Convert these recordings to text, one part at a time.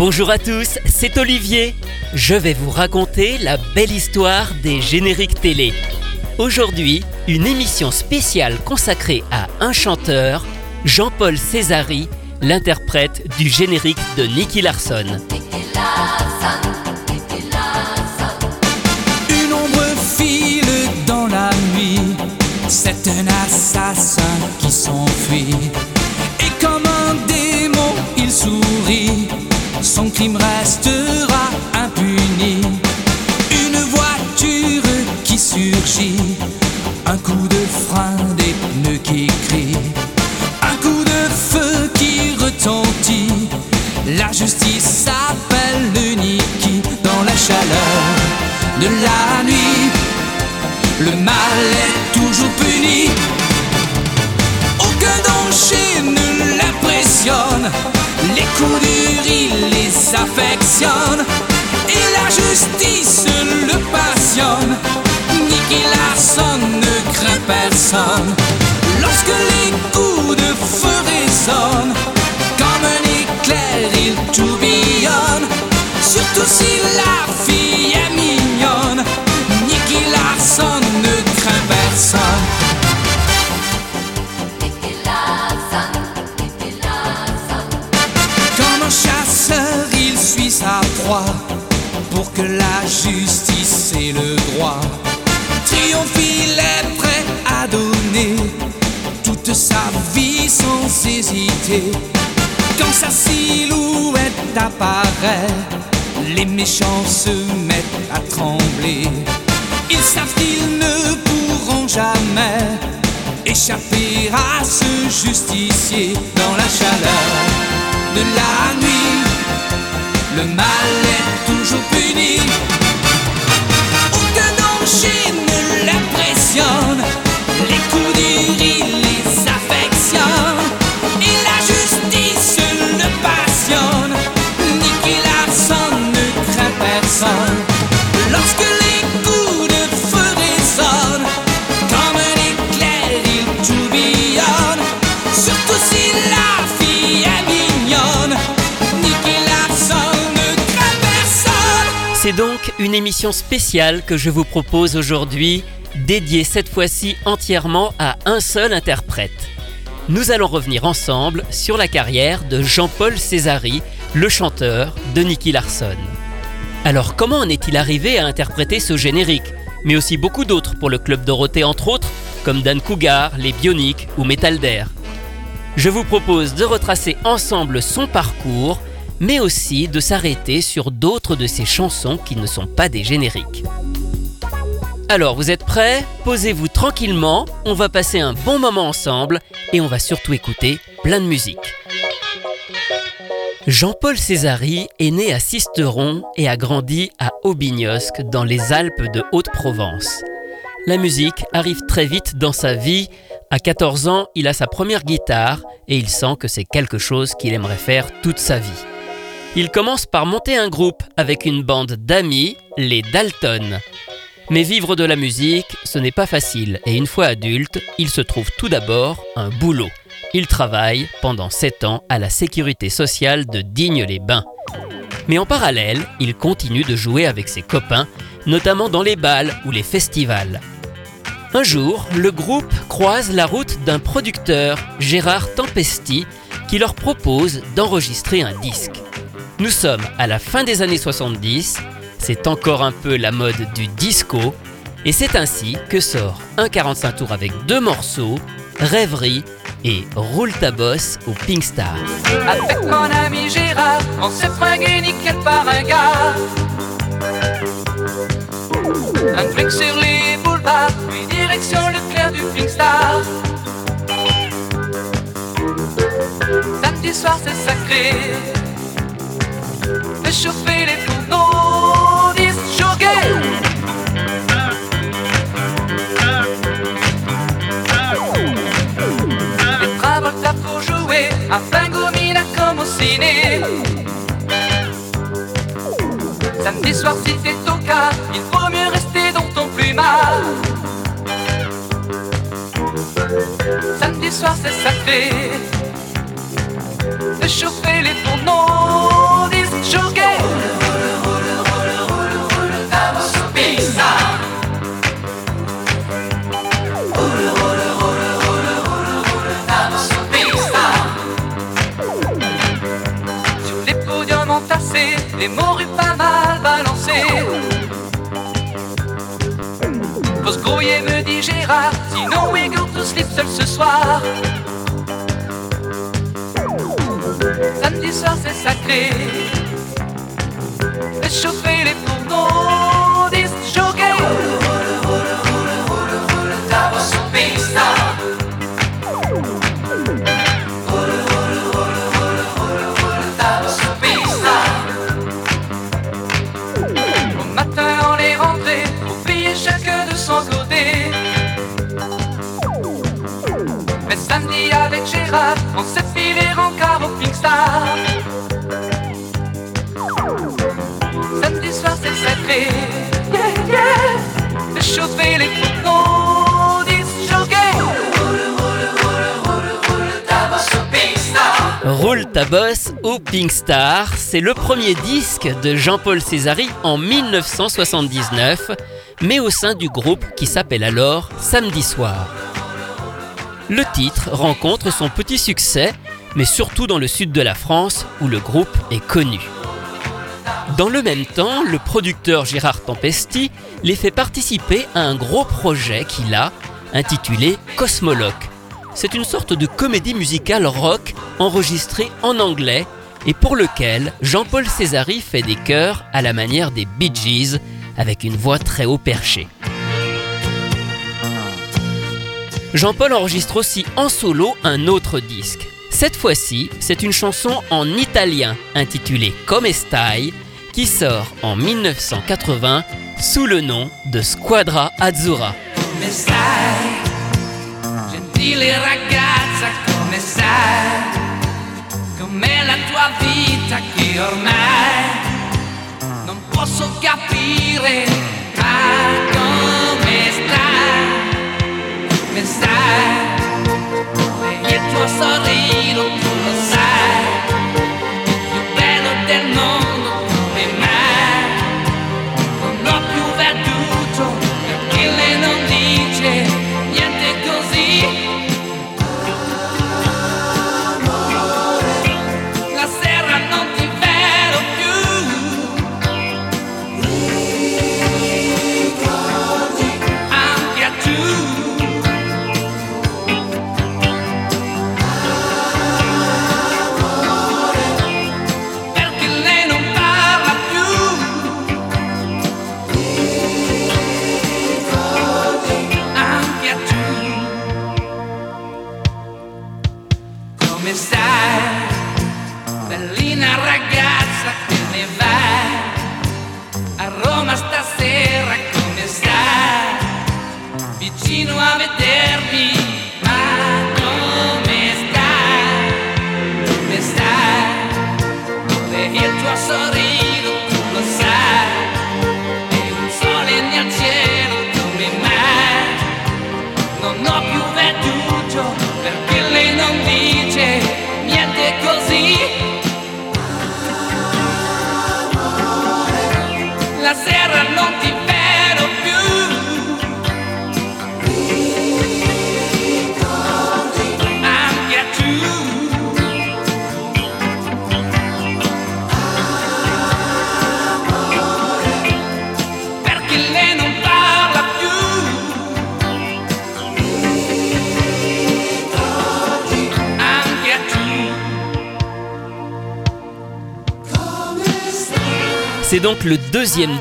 Bonjour à tous, c'est Olivier. Je vais vous raconter la belle histoire des génériques télé. Aujourd'hui, une émission spéciale consacrée à un chanteur, Jean-Paul Césari, l'interprète du générique de Nicky Larson. Une ombre file dans la nuit, c'est un assassin qui s'enfuit. Crime restera impuni. Une voiture qui surgit, un coup de frein, des pneus qui crient, un coup de feu qui retentit. La justice s'appelle le Niki dans la chaleur de la nuit. Le mal est toujours puni. Aucun danger ne l'impressionne. Les coups durs, il les affectionne. Et la justice le passionne. Nicky Larson ne craint personne. Lorsque les coups de feu résonnent, pour que la justice ait le droit. Triomphe, il est prêt à donner toute sa vie sans hésiter. Quand sa silhouette apparaît, les méchants se mettent à trembler. Ils savent qu'ils ne pourront jamais échapper à ce justicier dans la chaleur de la nuit. Le mal est toujours puni. Aucun danger ne l'impressionne. Une émission spéciale que je vous propose aujourd'hui, dédiée cette fois-ci entièrement à un seul interprète. Nous allons revenir ensemble sur la carrière de Jean-Paul Césari, le chanteur de Nicky Larson. Alors comment en est-il arrivé à interpréter ce générique Mais aussi beaucoup d'autres pour le Club Dorothée entre autres, comme Dan Cougar, Les Bioniques ou Metalder. Je vous propose de retracer ensemble son parcours, mais aussi de s'arrêter sur d'autres de ses chansons qui ne sont pas des génériques. Alors, vous êtes prêts? Posez-vous tranquillement, on va passer un bon moment ensemble et on va surtout écouter plein de musique. Jean-Paul Césari est né à Sisteron et a grandi à Aubignosc dans les Alpes de Haute-Provence. La musique arrive très vite dans sa vie. À 14 ans, il a sa première guitare et il sent que c'est quelque chose qu'il aimerait faire toute sa vie. Il commence par monter un groupe avec une bande d'amis, les Dalton. Mais vivre de la musique, ce n'est pas facile et une fois adulte, il se trouve tout d'abord un boulot. Il travaille pendant 7 ans à la sécurité sociale de Digne-les-Bains. Mais en parallèle, il continue de jouer avec ses copains, notamment dans les bals ou les festivals. Un jour, le groupe croise la route d'un producteur, Gérard Tempesti, qui leur propose d'enregistrer un disque. Nous sommes à la fin des années 70, c'est encore un peu la mode du disco, et c'est ainsi que sort un 45 tours avec deux morceaux, Rêverie et Roule ta bosse au Pink Star. Avec mon ami Gérard, on s'est fringué nickel par un gars. Un truc sur les boulevards, puis direction le clair du Pink Star. Samedi soir c'est sacré, chauffer les fourneaux, disjoguer. Les là pour jouer, à Fingomina comme au ciné. Samedi soir si t'es cas, il vaut mieux rester dans ton plumard. Samedi soir c'est sacré, de chauffer les fourneaux, les mots pas mal balancés. Faut se grouiller, me dit Gérard, sinon we go to sleep seul ce soir. Samedi soir c'est sacré, réchauffer les fourneaux, disent choquer. Davos au pista. Davos au pista. Au matin on est rentré, pour payer chacun de son côté. Mais samedi avec Gérard, on s'est filé rencard au Pink Roule ta bosse au Pink Star, c'est le premier disque de Jean-Paul Césari en 1979, mais au sein du groupe qui s'appelle alors Samedi Soir. Le titre rencontre son petit succès, mais surtout dans le sud de la France où le groupe est connu. Dans le même temps, le producteur Gérard Tempesti les fait participer à un gros projet qu'il a, intitulé Cosmoloc. C'est une sorte de comédie musicale rock enregistrée en anglais et pour lequel Jean-Paul Césari fait des chœurs à la manière des Bee Gees avec une voix très haut perchée. Jean-Paul enregistre aussi en solo un autre disque. Cette fois-ci, c'est une chanson en italien intitulée Come Stai qui sort en 1980 sous le nom de Squadra Azzurra. Gentile ragazza, come che ormai? Non posso capire, ma come stai? Come stai? E il tuo sorriso tu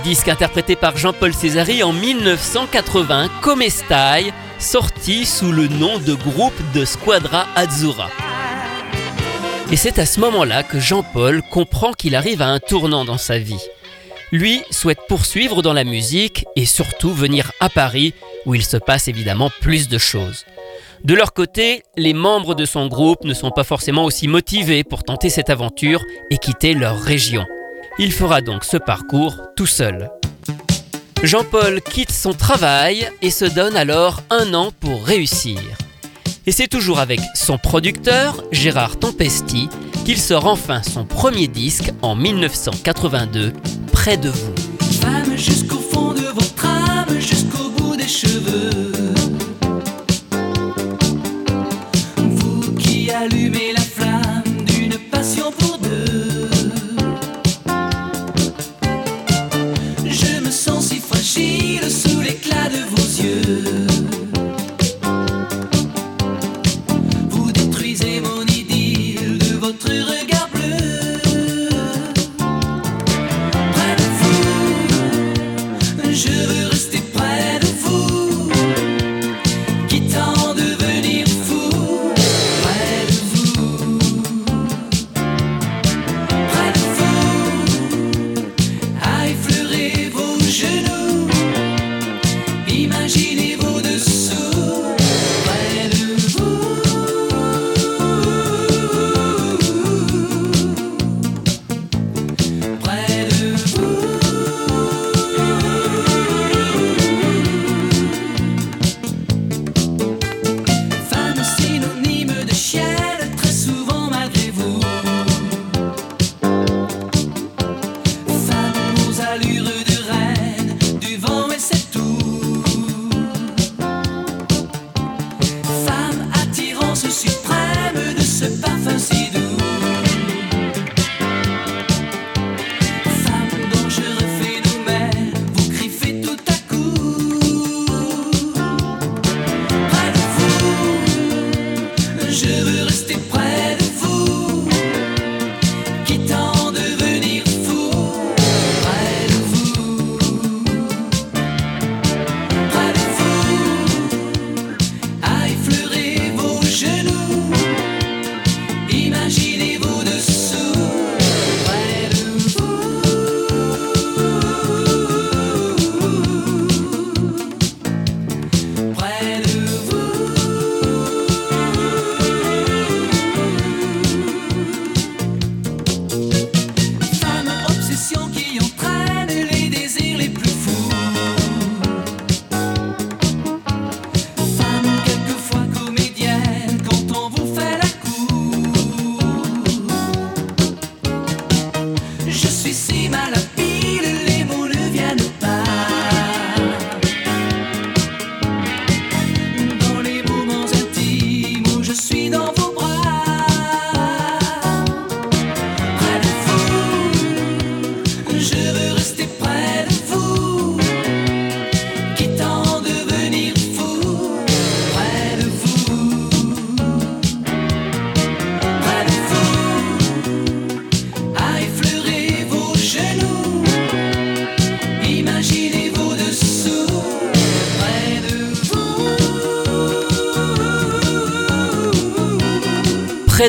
disque interprété par Jean-Paul Césari en 1980, Come Stai, sorti sous le nom de groupe de Squadra Azzurra. Et c'est à ce moment-là que Jean-Paul comprend qu'il arrive à un tournant dans sa vie. Lui souhaite poursuivre dans la musique et surtout venir à Paris où il se passe évidemment plus de choses. De leur côté, les membres de son groupe ne sont pas forcément aussi motivés pour tenter cette aventure et quitter leur région. Il fera donc ce parcours tout seul. Jean-Paul quitte son travail et se donne alors un an pour réussir. Et c'est toujours avec son producteur, Gérard Tempesti, qu'il sort enfin son premier disque en 1982, Près de vous.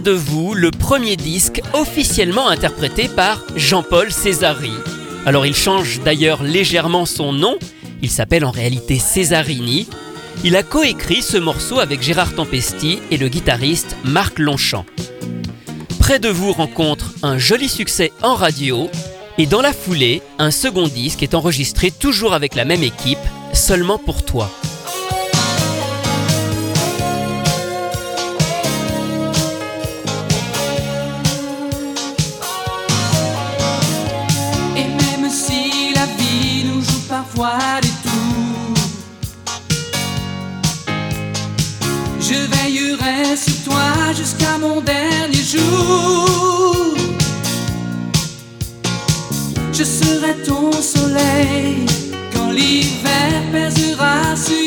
Près de vous, le premier disque officiellement interprété par Jean-Paul Césari. Alors il change d'ailleurs légèrement son nom, il s'appelle en réalité Césarini. Il a coécrit ce morceau avec Gérard Tempesti et le guitariste Marc Longchamp. Près de vous rencontre un joli succès en radio et dans la foulée, un second disque est enregistré toujours avec la même équipe, seulement pour toi. Mon dernier jour. Je serai ton soleil quand l'hiver pèsera sur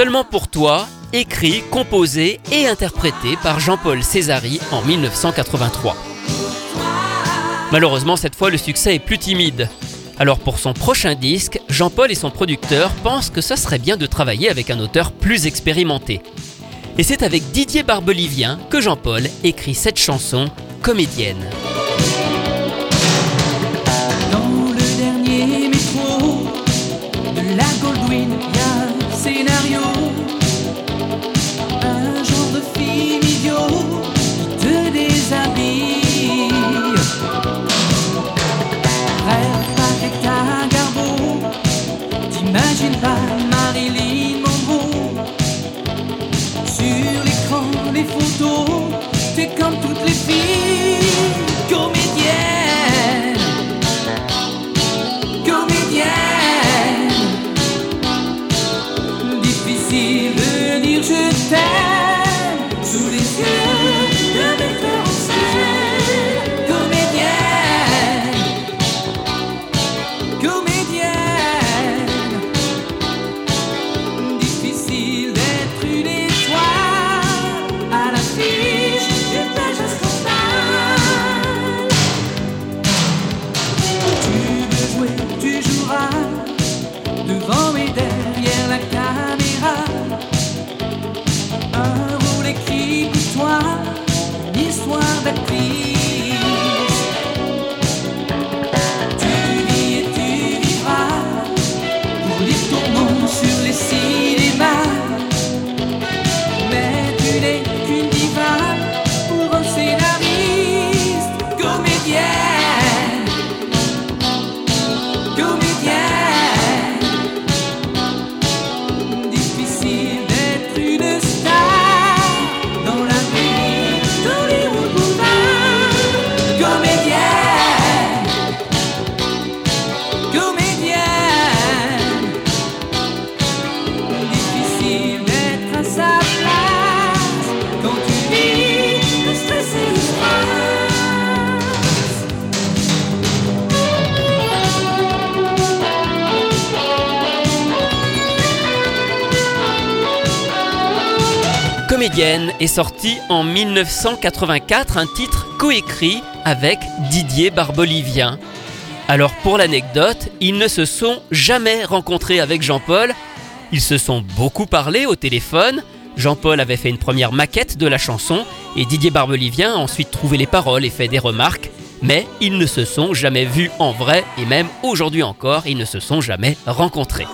Seulement pour toi, écrit, composé et interprété par Jean-Paul Césari en 1983. Malheureusement, cette fois, le succès est plus timide. Alors pour son prochain disque, Jean-Paul et son producteur pensent que ce serait bien de travailler avec un auteur plus expérimenté. Et c'est avec Didier Barbelivien que Jean-Paul écrit cette chanson comédienne. Dans le dernier métro de la Goldwyn, Marilyn Monroe. Sur l'écran, les photos, est sorti en 1984 un titre coécrit avec Didier Barbelivien. Alors pour l'anecdote, ils ne se sont jamais rencontrés avec Jean-Paul, ils se sont beaucoup parlé au téléphone, Jean-Paul avait fait une première maquette de la chanson et Didier Barbelivien a ensuite trouvé les paroles et fait des remarques, mais ils ne se sont jamais vus en vrai et même aujourd'hui encore, ils ne se sont jamais rencontrés.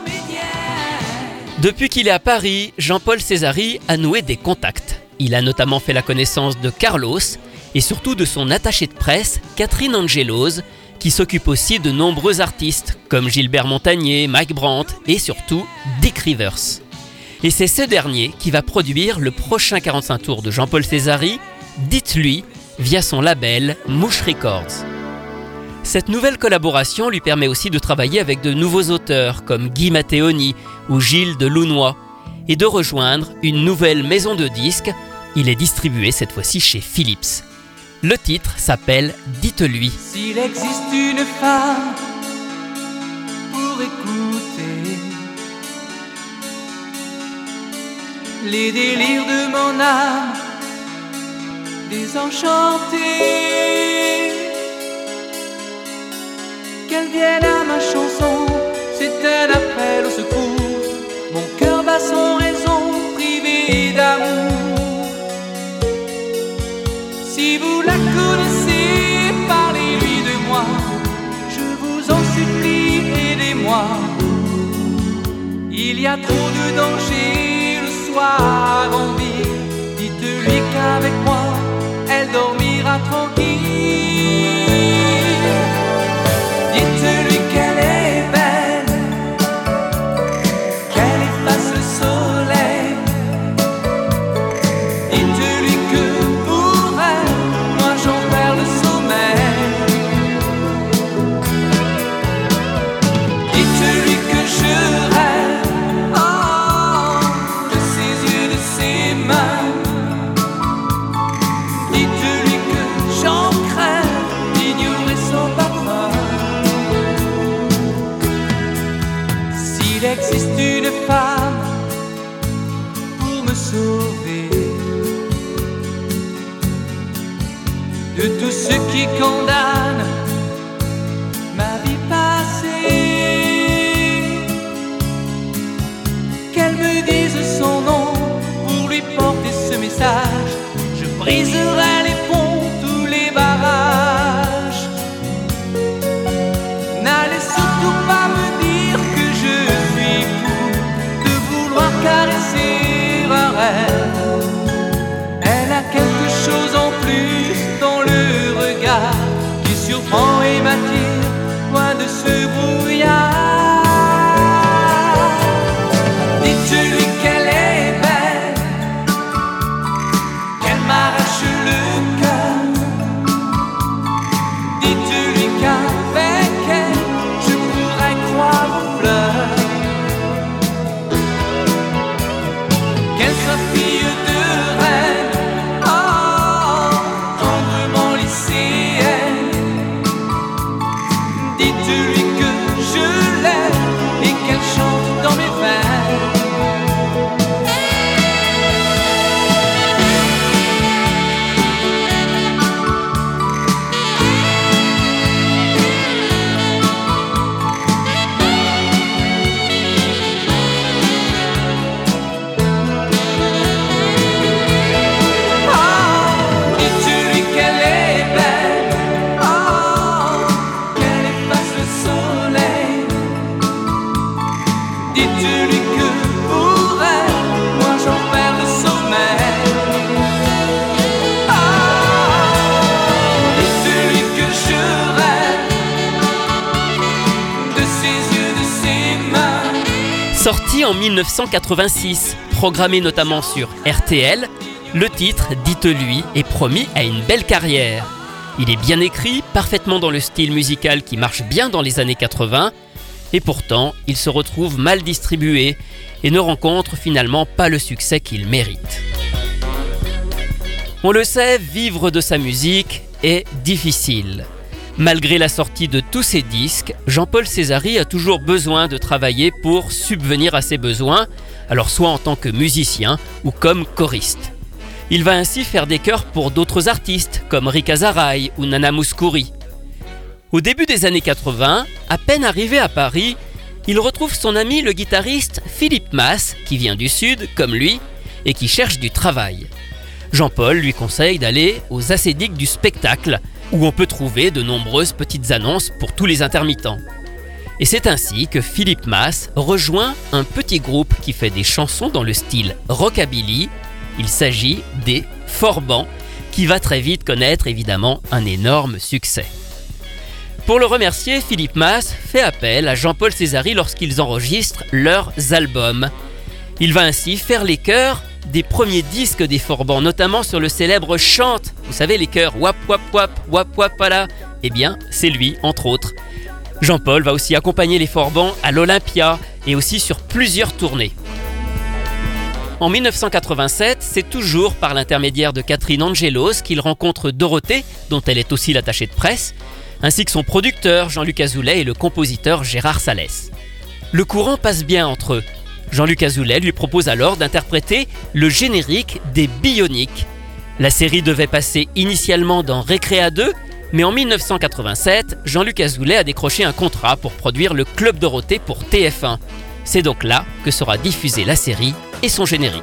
Depuis qu'il est à Paris, Jean-Paul Césari a noué des contacts. Il a notamment fait la connaissance de Carlos et surtout de son attachée de presse, Catherine Angelos, qui s'occupe aussi de nombreux artistes comme Gilbert Montagnier, Mike Brandt et surtout Dick Rivers. Et c'est ce dernier qui va produire le prochain 45 tours de Jean-Paul Césari, Dites-lui, via son label Mouche Records. Cette nouvelle collaboration lui permet aussi de travailler avec de nouveaux auteurs comme Guy Matteoni ou Gilles de Lounois et de rejoindre une nouvelle maison de disques. Il est distribué cette fois-ci chez Philips. Le titre s'appelle Dites-lui. S'il existe une femme pour écouter les délires de mon âme qu'elle vienne à ma chanson, c'est un appel au secours. Mon cœur bat sans raison, privé d'amour. Si vous la connaissez, parlez-lui de moi. Je vous en supplie, aidez-moi. Il y a trop de danger le soir en ville. Dites-lui qu'avec moi, elle dormira tranquille. Briserai en 1986, programmé notamment sur RTL, le titre Dites-lui est promis à une belle carrière. Il est bien écrit, parfaitement dans le style musical qui marche bien dans les années 80, et pourtant il se retrouve mal distribué et ne rencontre finalement pas le succès qu'il mérite. On le sait, vivre de sa musique est difficile. Malgré la sortie de tous ses disques, Jean-Paul Césari a toujours besoin de travailler pour subvenir à ses besoins, alors soit en tant que musicien ou comme choriste. Il va ainsi faire des chœurs pour d'autres artistes comme Rika Azaray ou Nana Mouskouri. Au début des années 80, à peine arrivé à Paris, il retrouve son ami le guitariste Philippe Mass, qui vient du Sud, comme lui, et qui cherche du travail. Jean-Paul lui conseille d'aller aux acédiques du spectacle, où on peut trouver de nombreuses petites annonces pour tous les intermittents. Et c'est ainsi que Philippe Mass rejoint un petit groupe qui fait des chansons dans le style rockabilly. Il s'agit des Forbans, qui va très vite connaître évidemment un énorme succès. Pour le remercier, Philippe Mass fait appel à Jean-Paul Césari lorsqu'ils enregistrent leurs albums. Il va ainsi faire les chœurs des premiers disques des Forbans, notamment sur le célèbre Chante. Vous savez, les chœurs Wap Wap Wap Wap Wap Pala. Eh bien, c'est lui, entre autres. Jean-Paul va aussi accompagner les Forbans à l'Olympia et aussi sur plusieurs tournées. En 1987, c'est toujours par l'intermédiaire de Catherine Angelos qu'il rencontre Dorothée, dont elle est aussi l'attachée de presse, ainsi que son producteur Jean-Luc Azoulay et le compositeur Gérard Salès. Le courant passe bien entre eux. Jean-Luc Azoulay lui propose alors d'interpréter le générique des Bioniques. La série devait passer initialement dans Récréa 2, mais en 1987, Jean-Luc Azoulay a décroché un contrat pour produire le Club Dorothée pour TF1. C'est donc là que sera diffusée la série et son générique.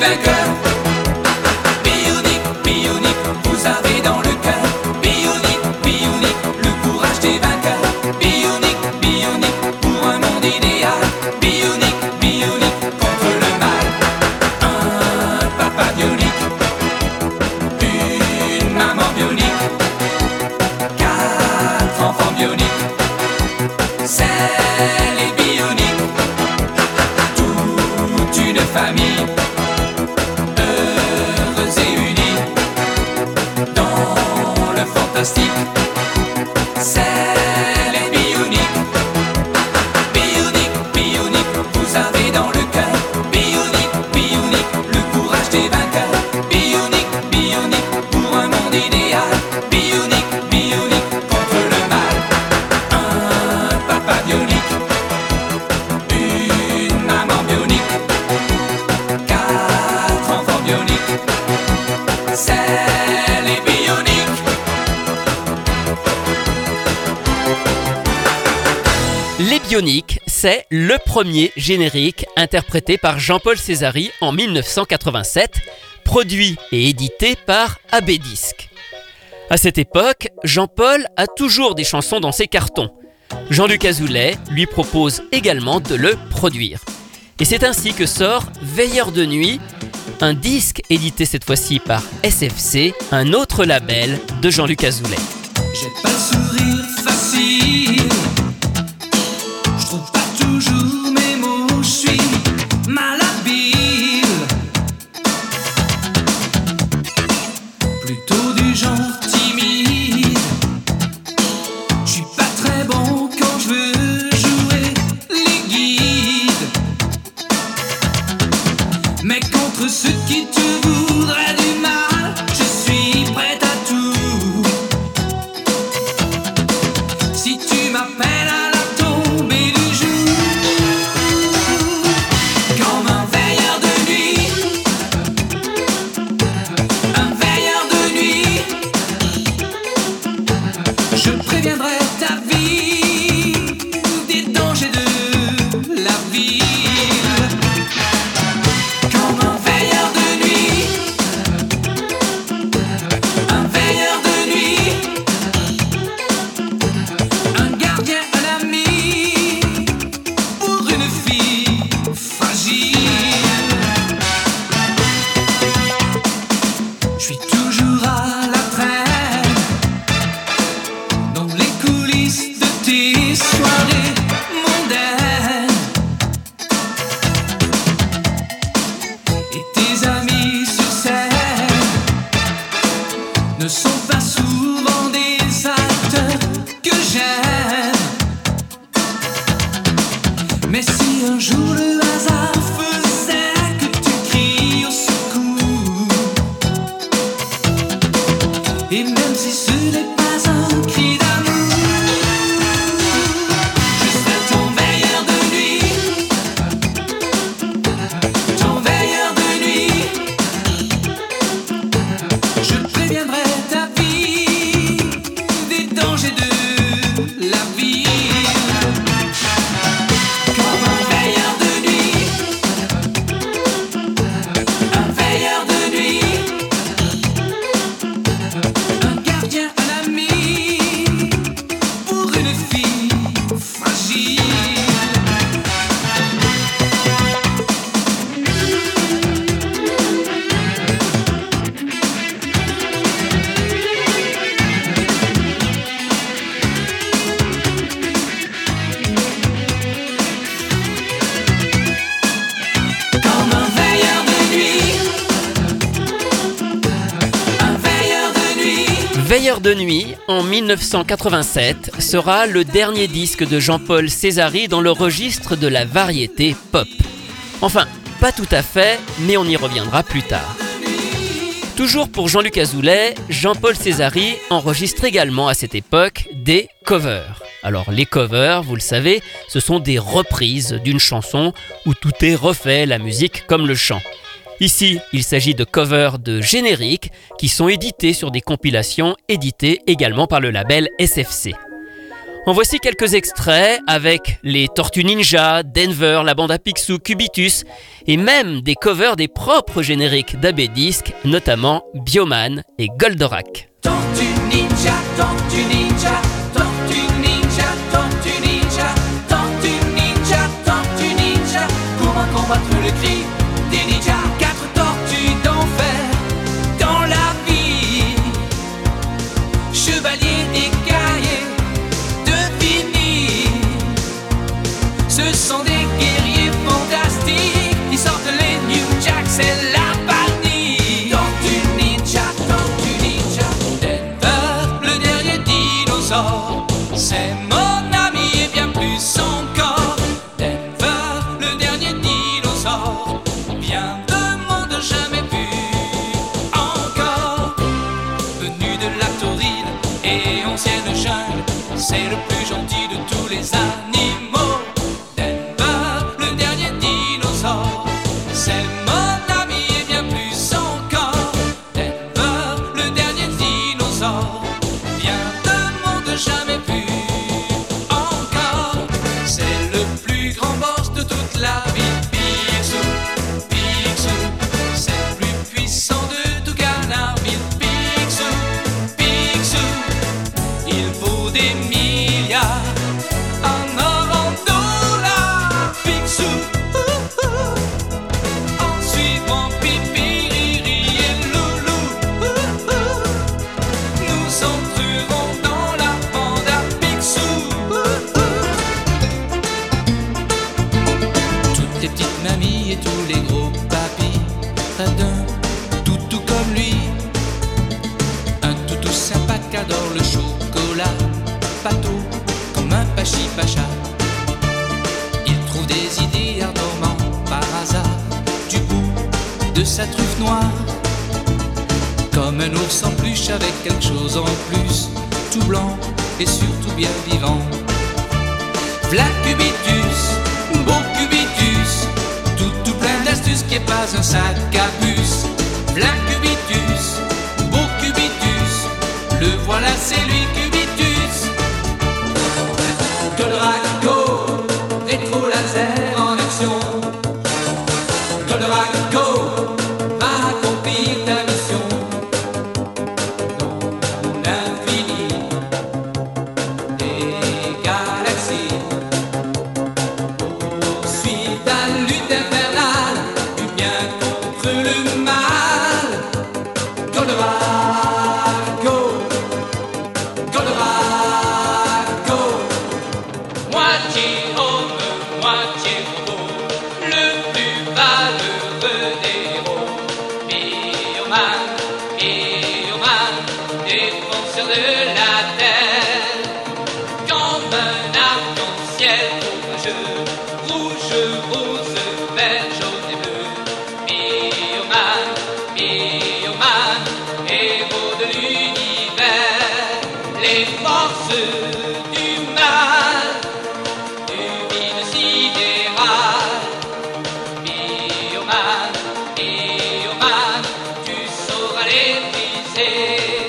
back up. C'est le premier générique interprété par Jean-Paul Césari en 1987, produit et édité par AB Disc. À cette époque, Jean-Paul a toujours des chansons dans ses cartons. Jean-Luc Azoulay lui propose également de le produire. Et c'est ainsi que sort Veilleur de nuit, un disque édité cette fois-ci par SFC, un autre label de Jean-Luc Azoulay. ne sont pas souvent des acteurs que j'aime. Mais si un jour le hasard nuit, en 1987, sera le dernier disque de Jean-Paul Césari dans le registre de la variété pop. Enfin, pas tout à fait, mais on y reviendra plus tard. Toujours pour Jean-Luc Azoulay, Jean-Paul Césari enregistre également à cette époque des covers. Alors les covers, vous le savez, ce sont des reprises d'une chanson où tout est refait, la musique comme le chant. Ici, il s'agit de covers de génériques qui sont édités sur des compilations éditées également par le label SFC. En voici quelques extraits avec les Tortues Ninja, Denver, la bande à Picsou, Cubitus et même des covers des propres génériques d'AB Disc, notamment Bioman et Goldorak.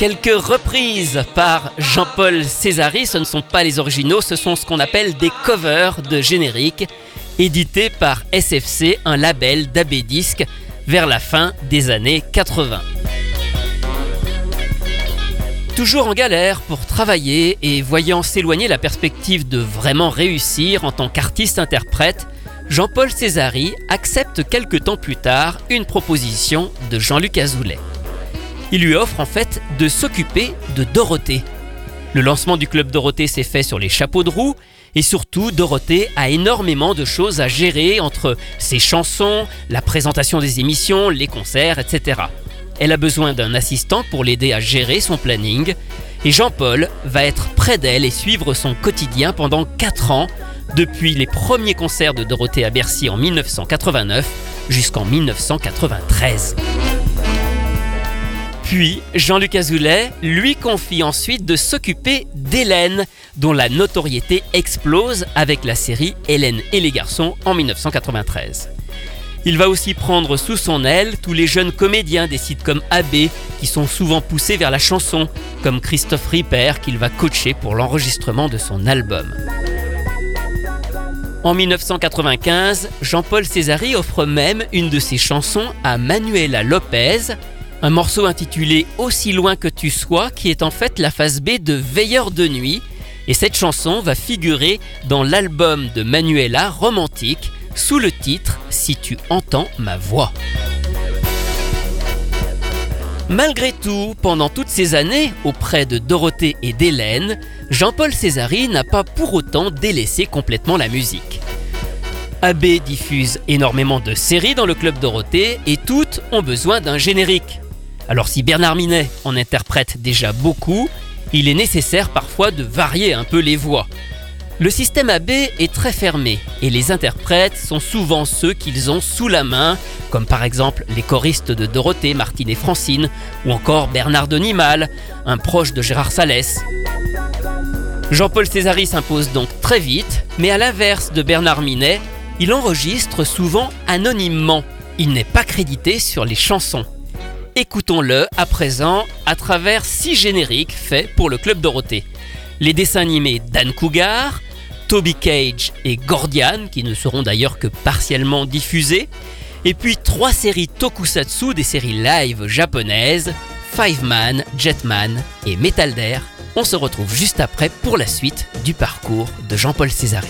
Quelques reprises par Jean-Paul Césari, ce ne sont pas les originaux, ce sont ce qu'on appelle des covers de génériques, édités par SFC, un label d'AB Disque, vers la fin des années 80. Toujours en galère pour travailler et voyant s'éloigner la perspective de vraiment réussir en tant qu'artiste-interprète, Jean-Paul Césari accepte quelques temps plus tard une proposition de Jean-Luc Azoulay. Il lui offre en fait de s'occuper de Dorothée. Le lancement du club Dorothée s'est fait sur les chapeaux de roue et surtout Dorothée a énormément de choses à gérer entre ses chansons, la présentation des émissions, les concerts, etc. Elle a besoin d'un assistant pour l'aider à gérer son planning et Jean-Paul va être près d'elle et suivre son quotidien pendant 4 ans depuis les premiers concerts de Dorothée à Bercy en 1989 jusqu'en 1993. Puis, Jean-Luc Azoulay lui confie ensuite de s'occuper d'Hélène, dont la notoriété explose avec la série Hélène et les garçons en 1993. Il va aussi prendre sous son aile tous les jeunes comédiens des sitcoms AB qui sont souvent poussés vers la chanson, comme Christophe Ripper qu'il va coacher pour l'enregistrement de son album. En 1995, Jean-Paul Césari offre même une de ses chansons à Manuela Lopez, un morceau intitulé Aussi loin que tu sois, qui est en fait la phase B de Veilleur de nuit, et cette chanson va figurer dans l'album de Manuela Romantique sous le titre Si tu entends ma voix. Malgré tout, pendant toutes ces années, auprès de Dorothée et d'Hélène, Jean-Paul Césari n'a pas pour autant délaissé complètement la musique. AB diffuse énormément de séries dans le club Dorothée et toutes ont besoin d'un générique. Alors si Bernard Minet en interprète déjà beaucoup, il est nécessaire parfois de varier un peu les voix. Le système AB est très fermé et les interprètes sont souvent ceux qu'ils ont sous la main, comme par exemple les choristes de Dorothée, Martine et Francine, ou encore Bernard de Nimal, un proche de Gérard Salès. Jean-Paul Césari s'impose donc très vite, mais à l'inverse de Bernard Minet, il enregistre souvent anonymement. Il n'est pas crédité sur les chansons. Écoutons-le à présent à travers six génériques faits pour le Club Dorothée. Les dessins animés d'Anne Cougar, Toby Cage et Gordian, qui ne seront d'ailleurs que partiellement diffusés, et puis trois séries tokusatsu des séries live japonaises, Five Man, Jetman et Metal Dare. On se retrouve juste après pour la suite du parcours de Jean-Paul Césaré.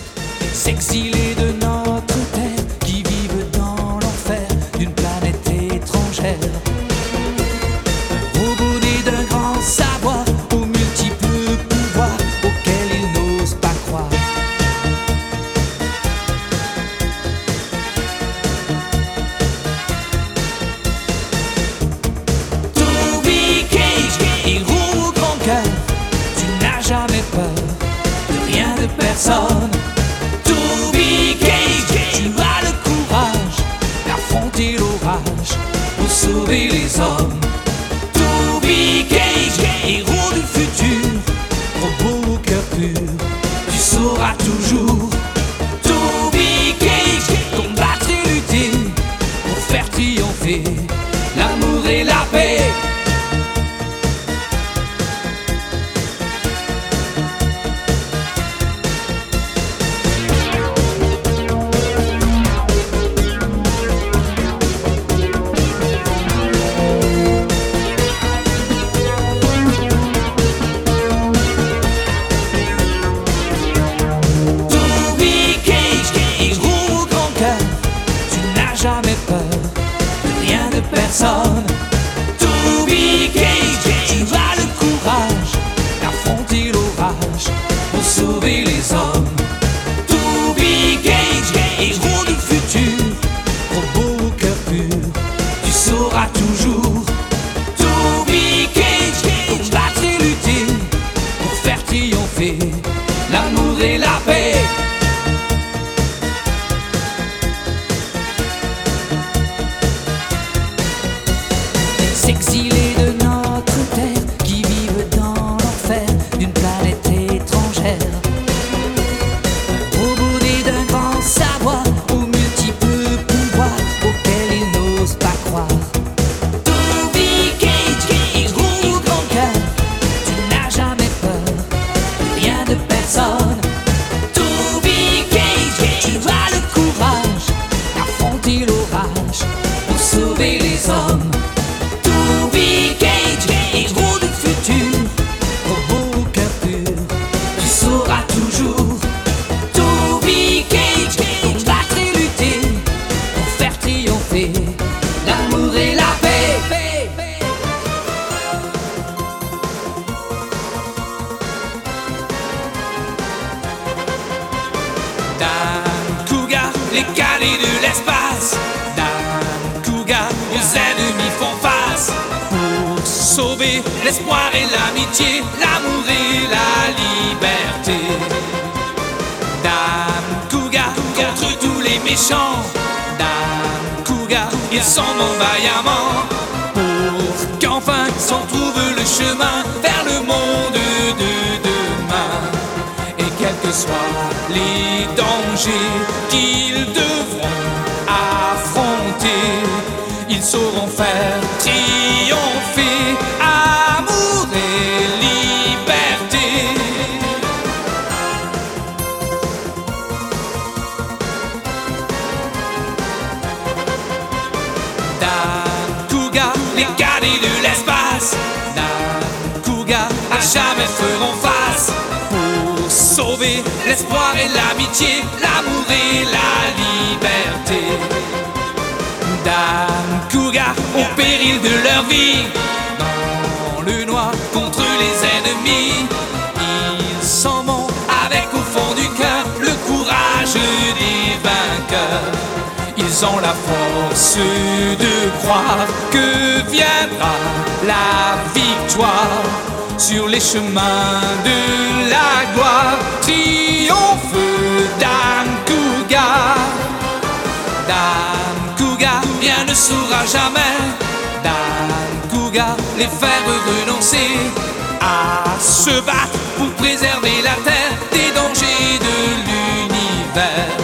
S'en vont vaillamment pour qu'enfin s'en trouve le chemin vers le monde de demain. Et quels que soient les dangers qu'ils devront affronter, ils sauront faire triompher et l'amitié, l'amour et la liberté. Dan Cougar, au péril de leur vie, dans le noir contre les ennemis, ils s'en vont avec au fond du cœur le courage des vainqueurs. Ils ont la force de croire que viendra la victoire sur les chemins de la gloire. Triomphe Dan Cougar. Dan Cougar, rien ne saura jamais. Dan Cougar, les faire renoncer à se battre pour préserver la terre des dangers de l'univers.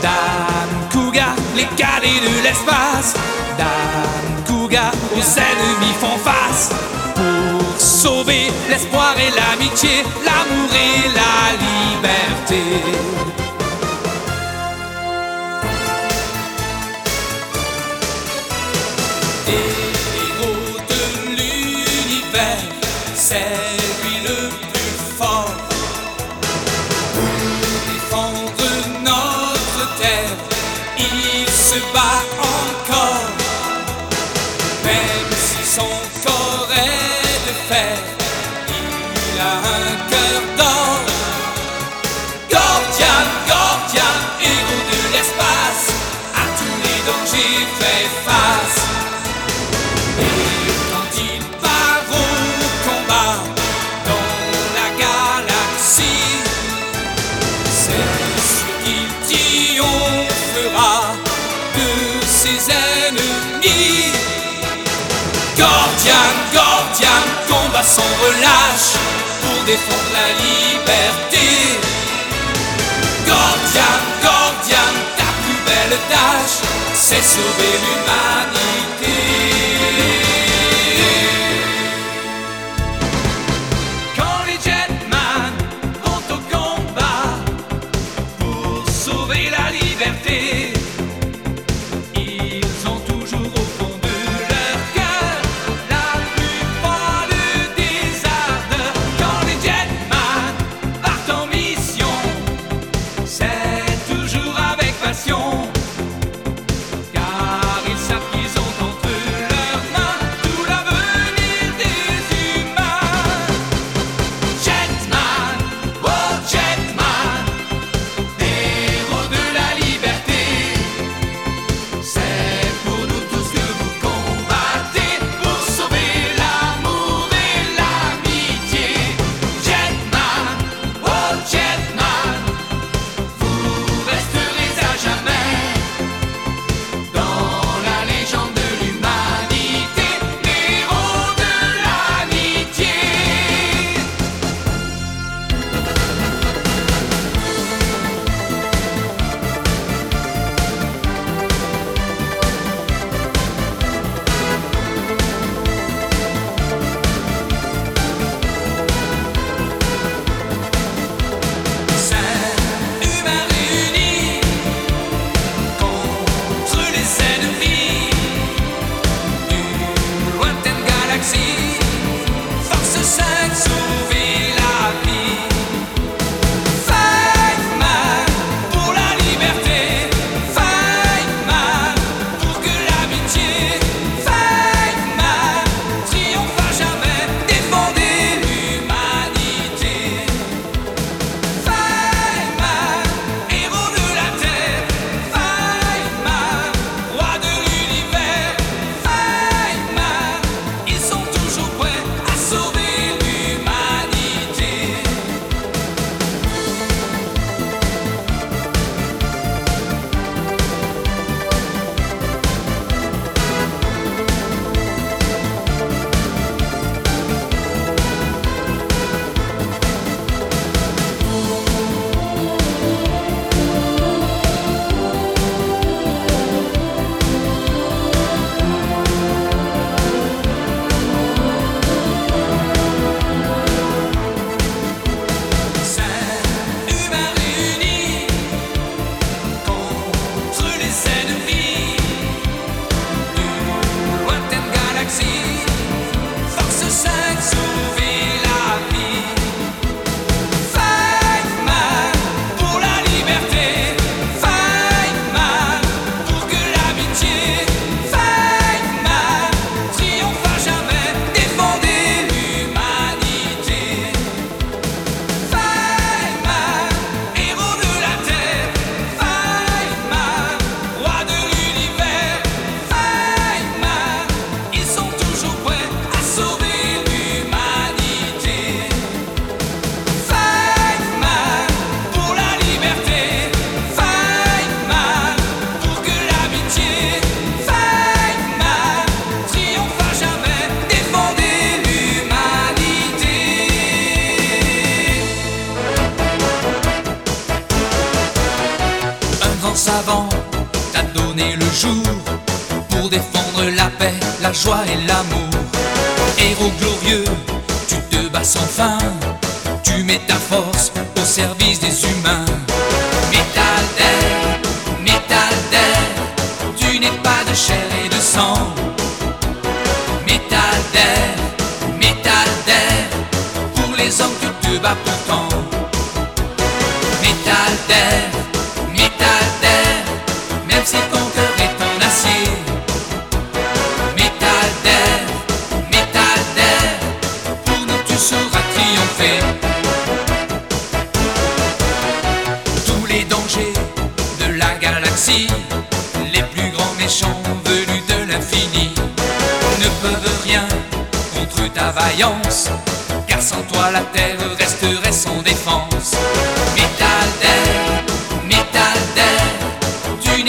Dan Cougar, les cadets de l'espace. Dan Cougar, aux ennemis font face pour sauver l'espoir et l'amitié, l'amour et la liberté. Est sans relâche pour défendre la liberté. Gordian, Gordian, ta plus belle tâche, c'est sauver l'humanité.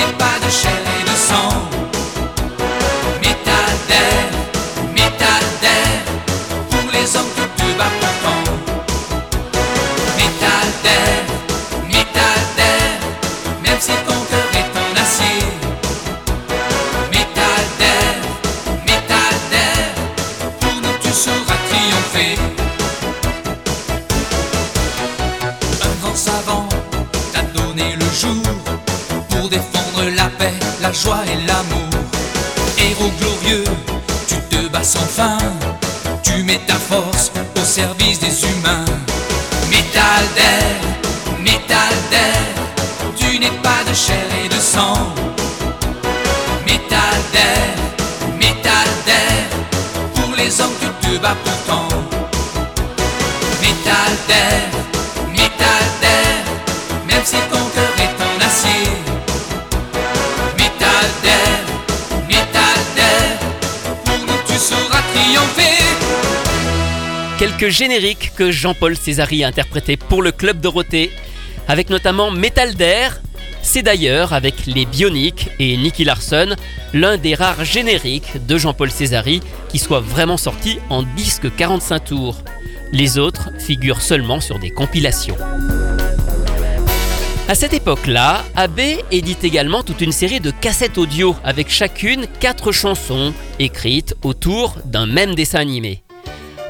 Tu n'es pas joie et l'amour. Héros glorieux, tu te bats sans fin, tu mets ta force au service des humains. Métal d'air, métal d'air, tu n'es pas de chair et de sang. Métal d'air, métal d'air, pour les hommes tu te bats pourtant. Génériques que Jean-Paul Césari a interprétés pour le Club Dorothée, avec notamment Metal d'air. C'est d'ailleurs avec les Bioniques et Nicky Larson l'un des rares génériques de Jean-Paul Césari qui soit vraiment sorti en disque 45 tours. Les autres figurent seulement sur des compilations. À cette époque-là, AB édite également toute une série de cassettes audio avec chacune quatre chansons écrites autour d'un même dessin animé.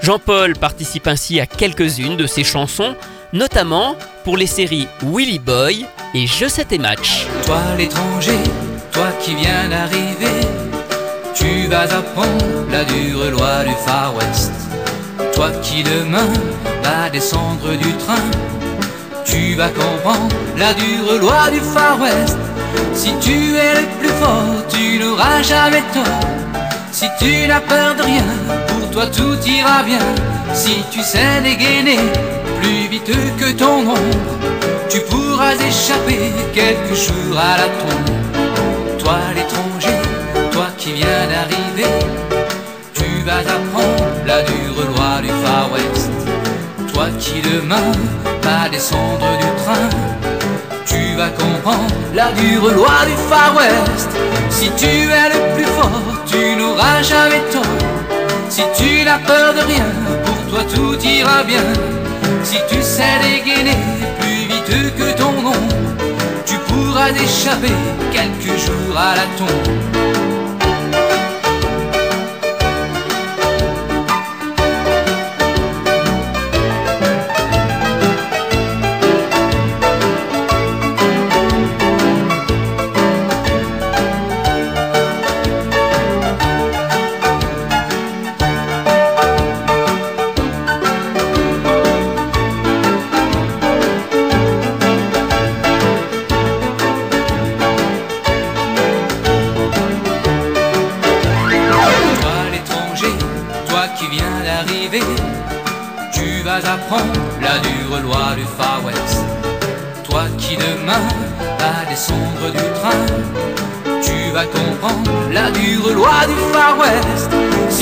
Jean-Paul participe ainsi à quelques-unes de ses chansons, notamment pour les séries Willy Boy et Je sais tes matchs. Toi l'étranger, toi qui viens d'arriver, tu vas apprendre la dure loi du Far West. Toi qui demain vas descendre du train, tu vas comprendre la dure loi du Far West. Si tu es le plus fort, tu n'auras jamais tort. Si tu n'as peur de rien, toi tout ira bien. Si tu sais dégainer plus vite que ton ombre, tu pourras échapper quelques jours à la tombe. Toi l'étranger, toi qui viens d'arriver, tu vas apprendre la dure loi du Far West. Toi qui demain vas descendre du train, tu vas comprendre la dure loi du Far West. Si tu es le plus fort, tu n'auras jamais tort. Si tu n'as peur de rien, pour toi tout ira bien. Si tu sais dégainer plus vite que ton ombre, tu pourras échapper quelques jours à la tombe.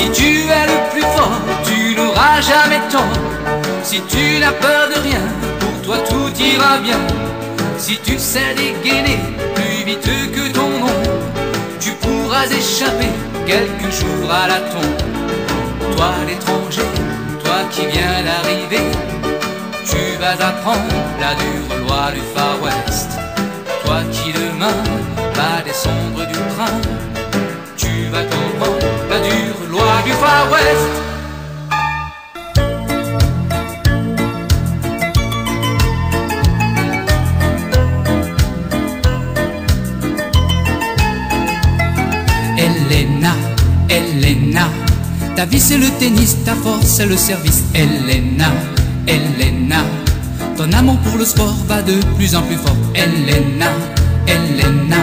Si tu es le plus fort, tu n'auras jamais tort. Si tu n'as peur de rien, pour toi tout ira bien. Si tu sais dégainer plus vite que ton ombre, tu pourras échapper quelques jours à la tombe. Toi l'étranger, toi qui viens d'arriver, tu vas apprendre la dure loi du Far West. Toi qui demain va descendre du train. Elena, Elena, ta vie c'est le tennis, ta force c'est le service. Elena, Elena, ton amour pour le sport va de plus en plus fort. Elena, Elena,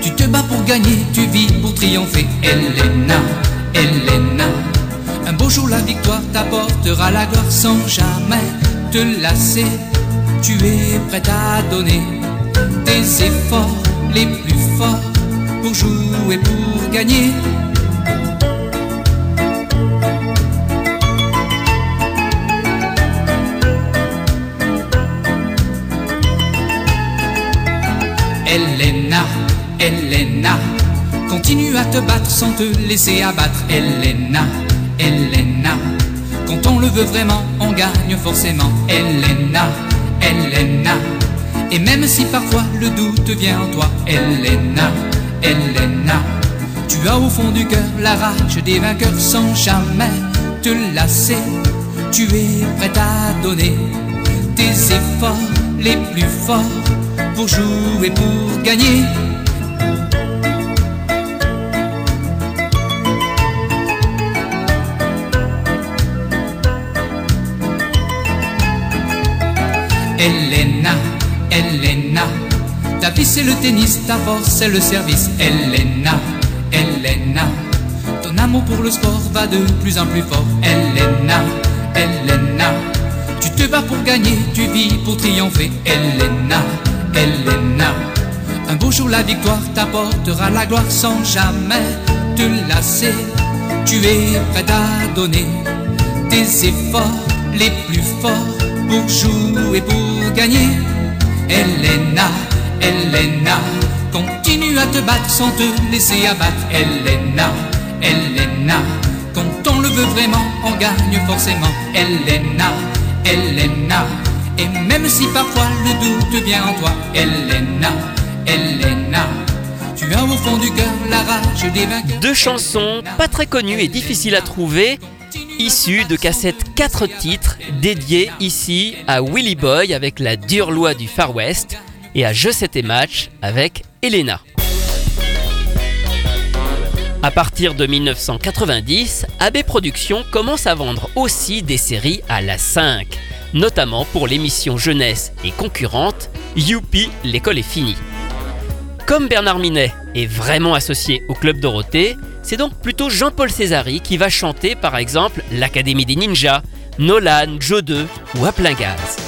tu te bats pour gagner, tu vis pour triompher. Elena, Elena, un beau jour la victoire t'apportera la gloire sans jamais te lasser. Tu es prête à donner tes efforts les plus forts pour jouer, pour gagner. Elena, Elena, continue à te battre sans te laisser abattre. Elena, Elena, quand on le veut vraiment, on gagne forcément. Elena, Elena, et même si parfois le doute vient en toi, Elena, Elena, tu as au fond du cœur la rage des vainqueurs sans jamais te lasser. Tu es prête à donner tes efforts les plus forts pour jouer, pour gagner. Elena, Elena, ta vie c'est le tennis, ta force c'est le service. Elena, Elena, ton amour pour le sport va de plus en plus fort. Elena, Elena, tu te bats pour gagner, tu vis pour triompher. Elena, Elena, un beau jour la victoire t'apportera la gloire sans jamais te lasser. Tu es prête à donner tes efforts les plus forts pour jouer, pour gagner. Elena, Elena, continue à te battre sans te laisser abattre. Elena, Elena, quand on le veut vraiment, on gagne forcément. Elena, Elena, et même si parfois le doute vient en toi, Elena, Elena, tu as au fond du cœur la rage des vainqueurs. Deux chansons pas très connues et difficiles à trouver, issues de cassettes 4 titres dédiées ici à Willy Boy avec la dure loi du Far West et à Je sais tes matchs avec Elena. À partir de 1990, AB Productions commence à vendre aussi des séries à la 5, notamment pour l'émission jeunesse et concurrente Youpi, l'école est finie. Comme Bernard Minet est vraiment associé au Club Dorothée, c'est donc plutôt Jean-Paul Césari qui va chanter par exemple l'Académie des Ninjas, Nolan, Joe 2 ou À plein gaz.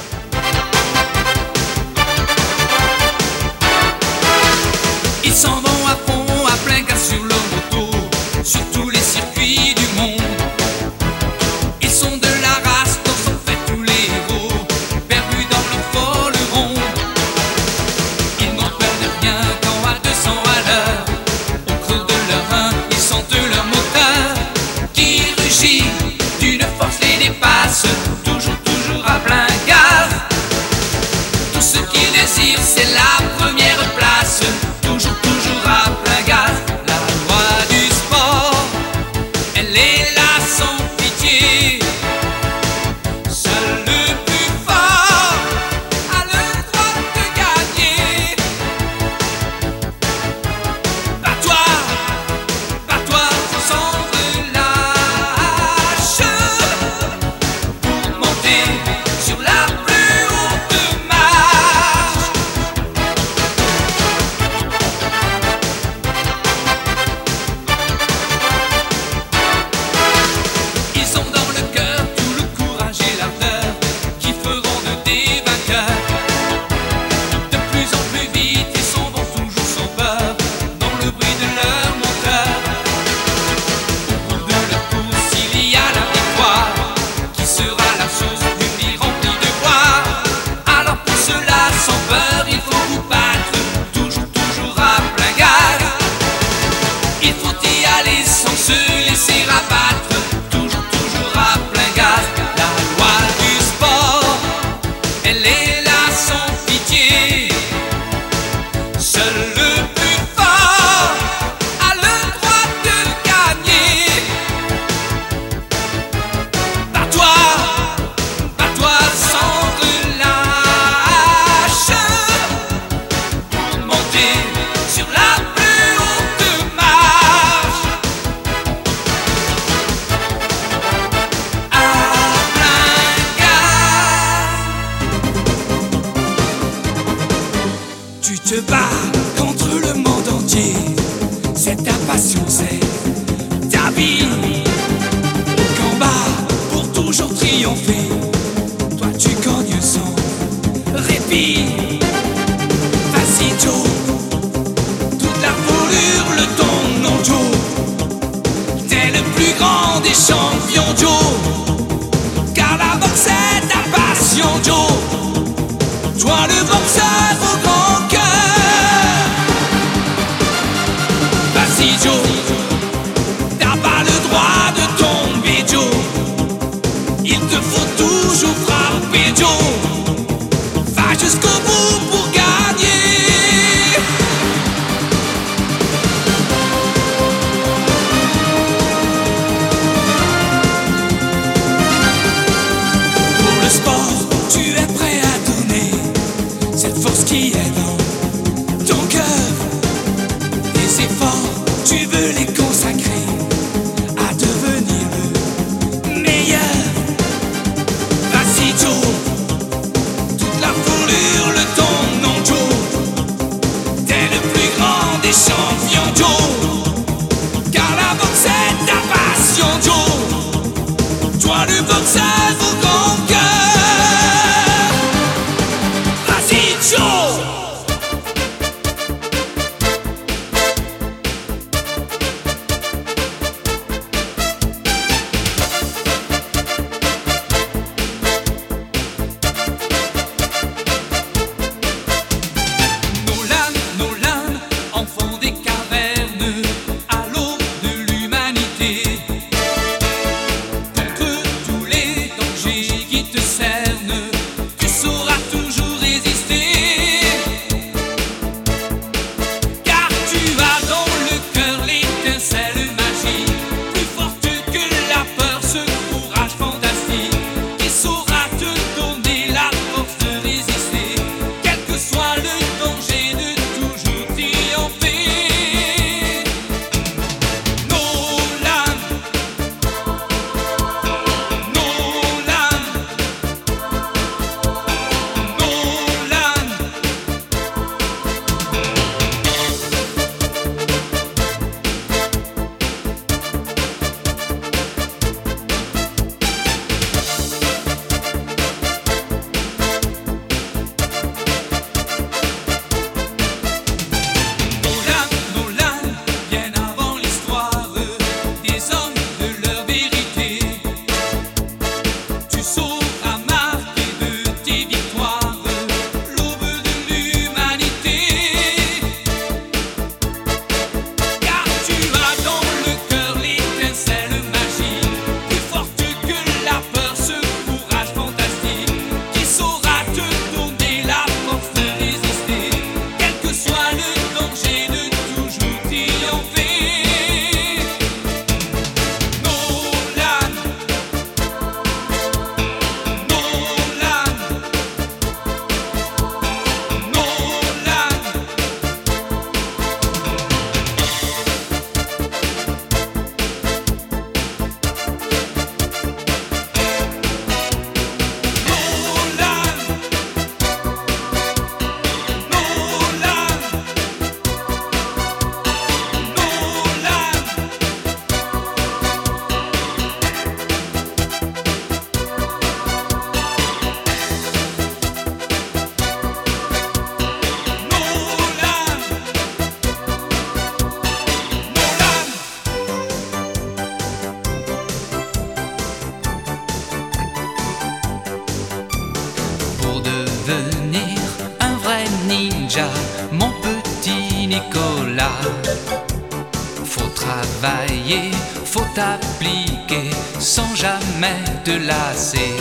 Faut travailler, faut appliquer sans jamais te lasser.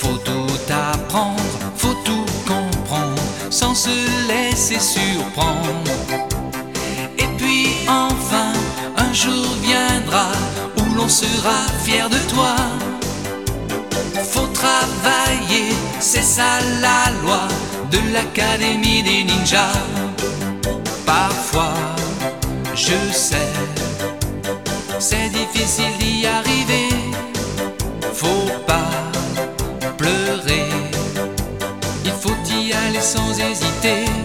Faut tout apprendre, faut tout comprendre sans se laisser surprendre. Et puis enfin, un jour viendra où l'on sera fier de toi. Faut travailler, c'est ça la loi de l'Académie des ninjas. Parfois, je sais, c'est difficile d'y arriver. Faut pas pleurer, il faut y aller sans hésiter.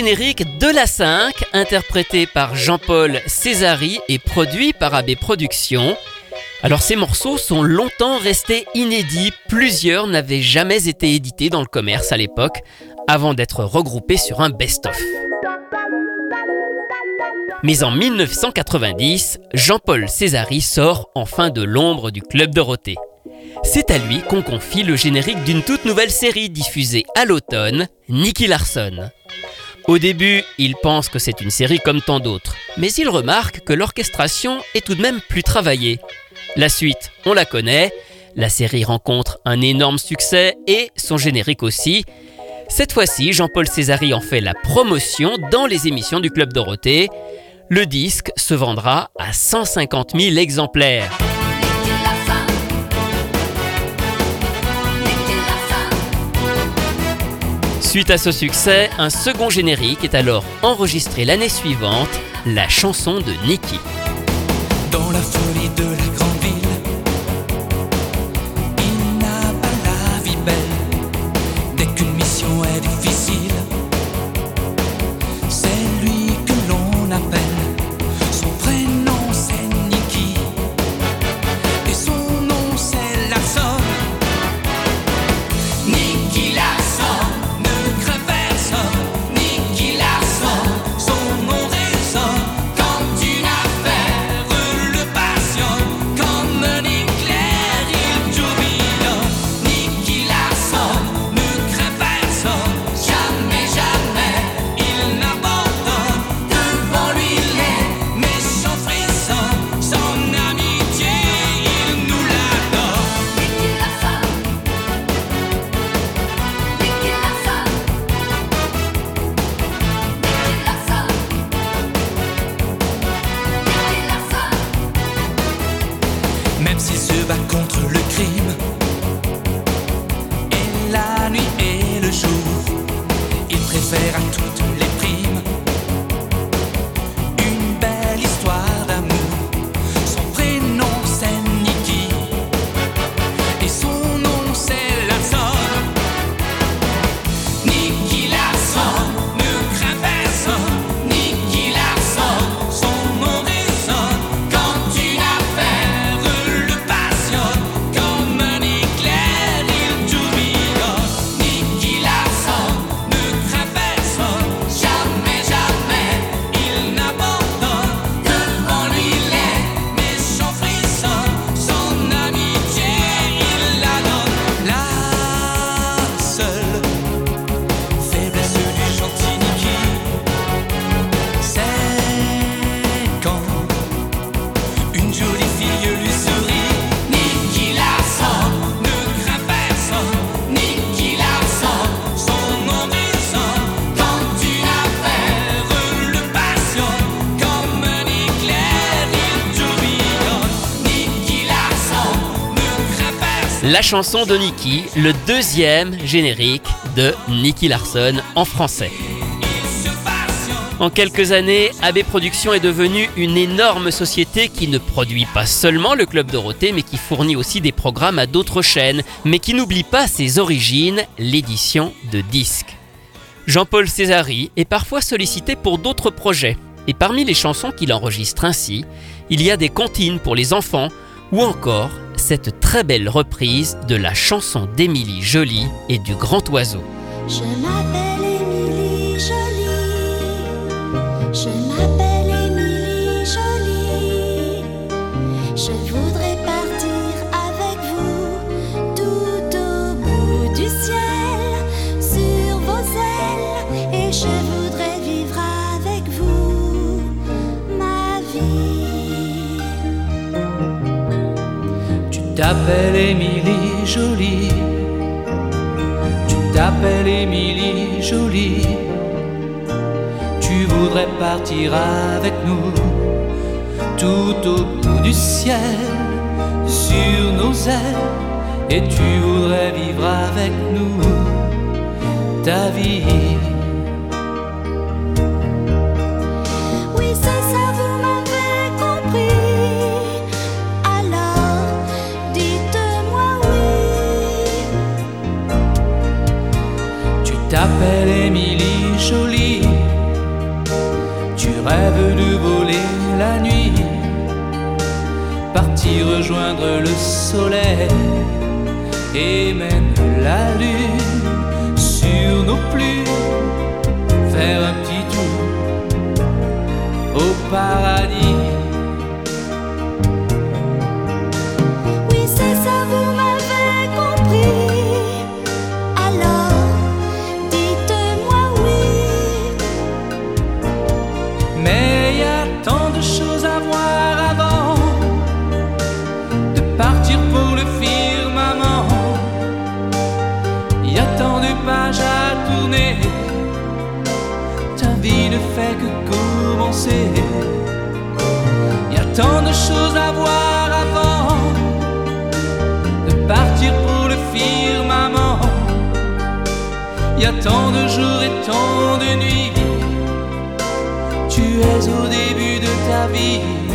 Les génériques de la 5, interprétés par Jean-Paul Césari et produits par AB Productions. Alors ces morceaux sont longtemps restés inédits, plusieurs n'avaient jamais été édités dans le commerce à l'époque, avant d'être regroupés sur un best-of. Mais en 1990, Jean-Paul Césari sort enfin de l'ombre du Club Dorothée. C'est à lui qu'on confie le générique d'une toute nouvelle série diffusée à l'automne, Nicky Larson. Au début, il pense que c'est une série comme tant d'autres, mais il remarque que l'orchestration est tout de même plus travaillée. La suite, on la connaît, la série rencontre un énorme succès et son générique aussi. Cette fois-ci, Jean-Paul Césari en fait la promotion dans les émissions du Club Dorothée. Le disque se vendra à 150 000 exemplaires. Suite à ce succès, un second générique est alors enregistré l'année suivante, la chanson de Nicky. La chanson de Nicky, le deuxième générique de Nicky Larson en français. En quelques années, AB Productions est devenue une énorme société qui ne produit pas seulement le Club Dorothée, mais qui fournit aussi des programmes à d'autres chaînes, mais qui n'oublie pas ses origines, l'édition de disques. Jean-Paul Césari est parfois sollicité pour d'autres projets, et parmi les chansons qu'il enregistre ainsi, il y a des comptines pour les enfants, ou encore cette très belle reprise de la chanson d'Émilie Jolie et du Grand Oiseau. T'appelles Émilie Jolie. Tu t'appelles Émilie Jolie. Tu voudrais partir avec nous tout au bout du ciel, sur nos ailes. Et tu voudrais vivre avec nous ta vie. Émilie Jolie. Tu rêves de voler la nuit, partir rejoindre le soleil et même la lune sur nos plumes, faire un petit tour au paradis. Ta vie ne fait que commencer. Il y a tant de choses à voir avant de partir pour le firmament. Il y a tant de jours et tant de nuits. Tu es au début de ta vie.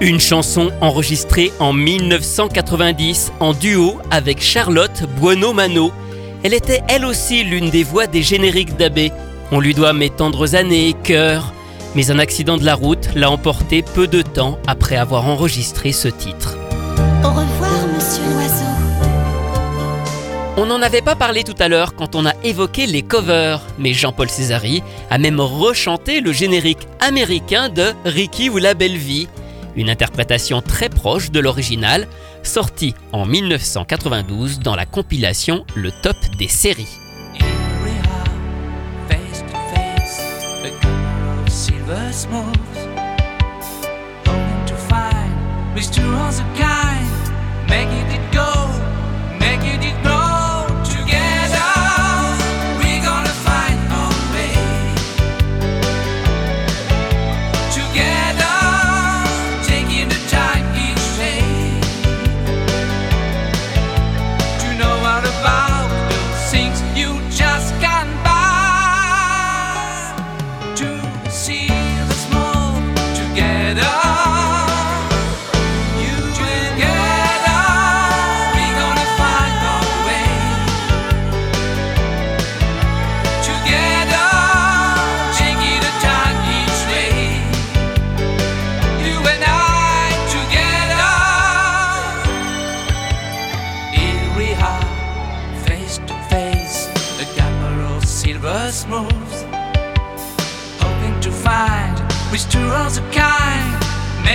Une chanson enregistrée en 1990 en duo avec Charlotte Buono-Mano. Elle était elle aussi l'une des voix des génériques d'Abbé. On lui doit mes tendres années, cœur. Mais un accident de la route l'a emporté peu de temps après avoir enregistré ce titre. On n'en avait pas parlé tout à l'heure quand on a évoqué les covers, mais Jean-Paul Césari a même rechanté le générique américain de Ricky ou la belle vie, une interprétation très proche de l'original, sortie en 1992 dans la compilation Le Top des séries.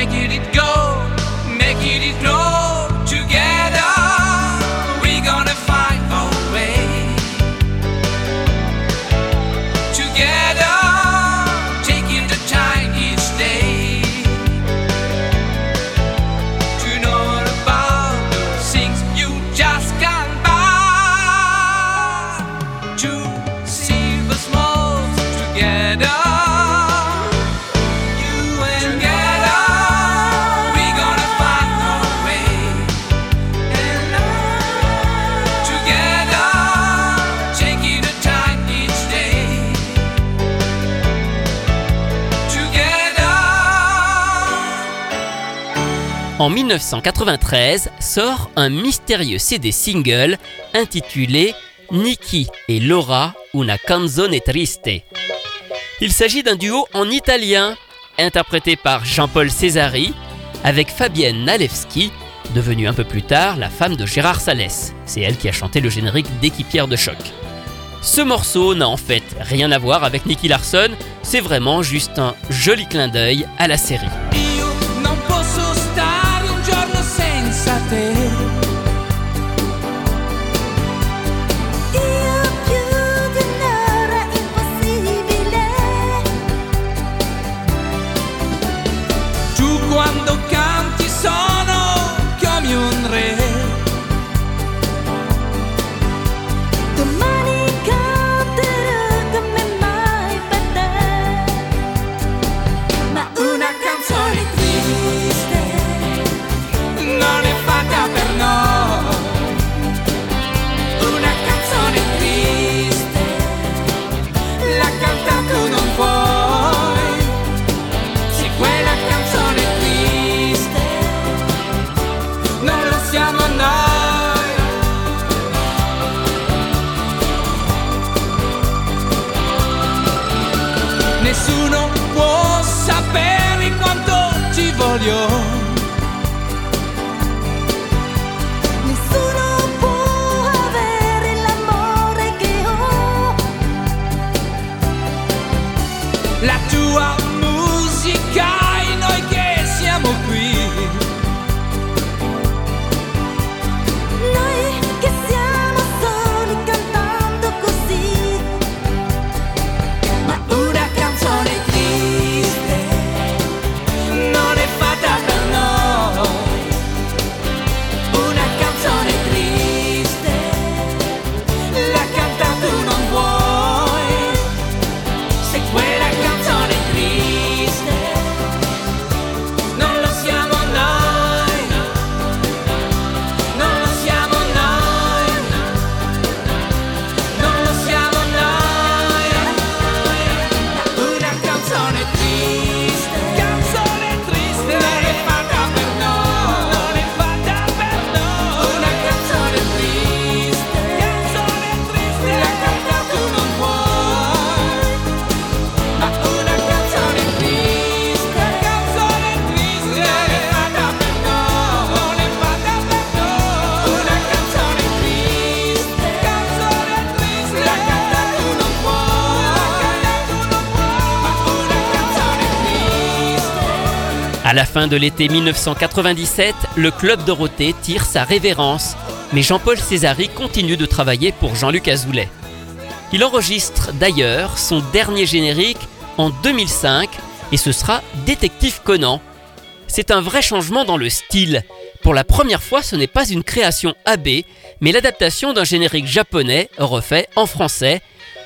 Making it go, En 1993 sort un mystérieux CD single intitulé Nikki et Laura una canzone triste. Il s'agit d'un duo en italien interprété par Jean-Paul Césari avec Fabienne Nalewski, devenue un peu plus tard la femme de Gérard Salès. C'est elle qui a chanté le générique d'Équipière de choc. Ce morceau n'a en fait rien à voir avec Nicky Larson, c'est vraiment juste un joli clin d'œil à la série. De l'été 1997, le Club Dorothée tire sa révérence, mais Jean-Paul Césari continue de travailler pour Jean-Luc Azoulay. Il enregistre d'ailleurs son dernier générique en 2005 et ce sera Détective Conan. C'est un vrai changement dans le style. Pour la première fois, ce n'est pas une création AB, mais l'adaptation d'un générique japonais refait en français,